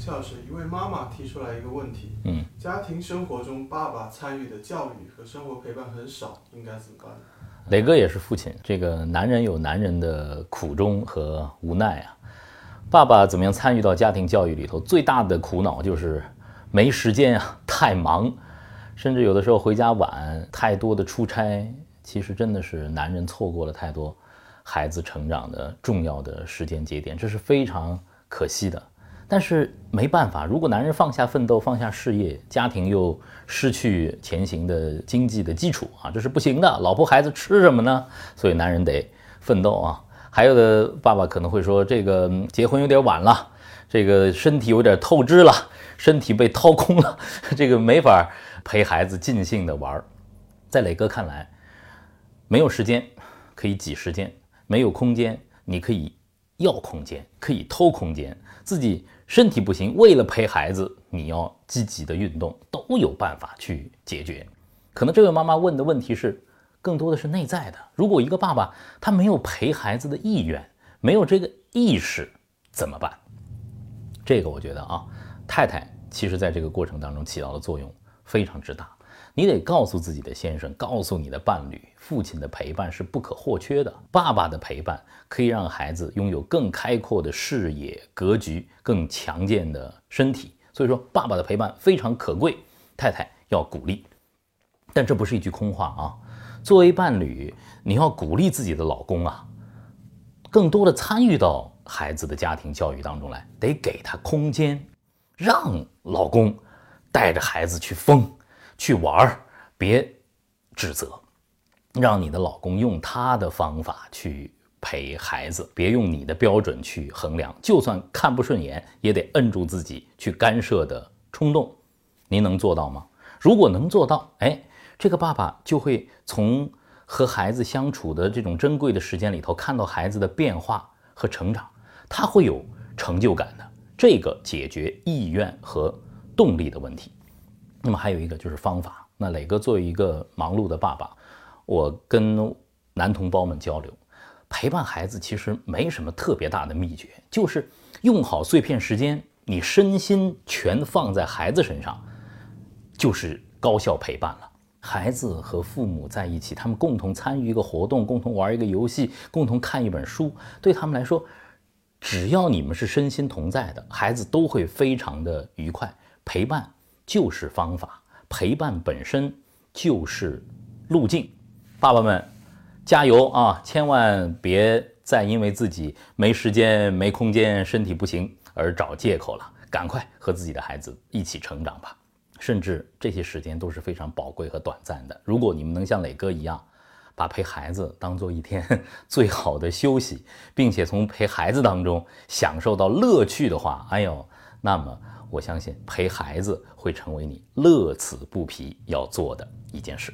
夏老师，一位妈妈提出来一个问题：嗯，家庭生活中爸爸参与的教育和生活陪伴很少，应该怎么办？磊哥也是父亲，这个男人有男人的苦衷和无奈啊。爸爸怎么样参与到家庭教育里头？最大的苦恼就是没时间啊，太忙，甚至有的时候回家晚，太多的出差，其实真的是男人错过了太多孩子成长的重要的时间节点，这是非常可惜的。但是没办法，如果男人放下奋斗，放下事业，家庭又失去前行的经济的基础啊，这是不行的。老婆孩子吃什么呢？所以男人得奋斗啊。还有的爸爸可能会说，这个结婚有点晚了，这个身体有点透支了，身体被掏空了，这个没法陪孩子尽兴的玩。在磊哥看来，没有时间可以挤时间，没有空间你可以要空间，可以偷空间，自己。身体不行，为了陪孩子，你要积极的运动，都有办法去解决。可能这位妈妈问的问题是，更多的是内在的。如果一个爸爸他没有陪孩子的意愿，没有这个意识，怎么办？这个我觉得啊，太太其实在这个过程当中起到的作用非常之大。你得告诉自己的先生，告诉你的伴侣，父亲的陪伴是不可或缺的。爸爸的陪伴可以让孩子拥有更开阔的视野、格局，更强健的身体。所以说，爸爸的陪伴非常可贵，太太要鼓励。但这不是一句空话啊！作为伴侣，你要鼓励自己的老公啊，更多的参与到孩子的家庭教育当中来，得给他空间，让老公带着孩子去疯。去玩儿，别指责，让你的老公用他的方法去陪孩子，别用你的标准去衡量。就算看不顺眼，也得摁住自己去干涉的冲动。您能做到吗？如果能做到，哎，这个爸爸就会从和孩子相处的这种珍贵的时间里头看到孩子的变化和成长，他会有成就感的。这个解决意愿和动力的问题。那么还有一个就是方法。那磊哥作为一个忙碌的爸爸，我跟男同胞们交流，陪伴孩子其实没什么特别大的秘诀，就是用好碎片时间，你身心全放在孩子身上，就是高效陪伴了。孩子和父母在一起，他们共同参与一个活动，共同玩一个游戏，共同看一本书，对他们来说，只要你们是身心同在的，孩子都会非常的愉快。陪伴。就是方法，陪伴本身就是路径。爸爸们，加油啊！千万别再因为自己没时间、没空间、身体不行而找借口了。赶快和自己的孩子一起成长吧。甚至这些时间都是非常宝贵和短暂的。如果你们能像磊哥一样，把陪孩子当做一天 最好的休息，并且从陪孩子当中享受到乐趣的话，哎呦，那么。我相信陪孩子会成为你乐此不疲要做的一件事。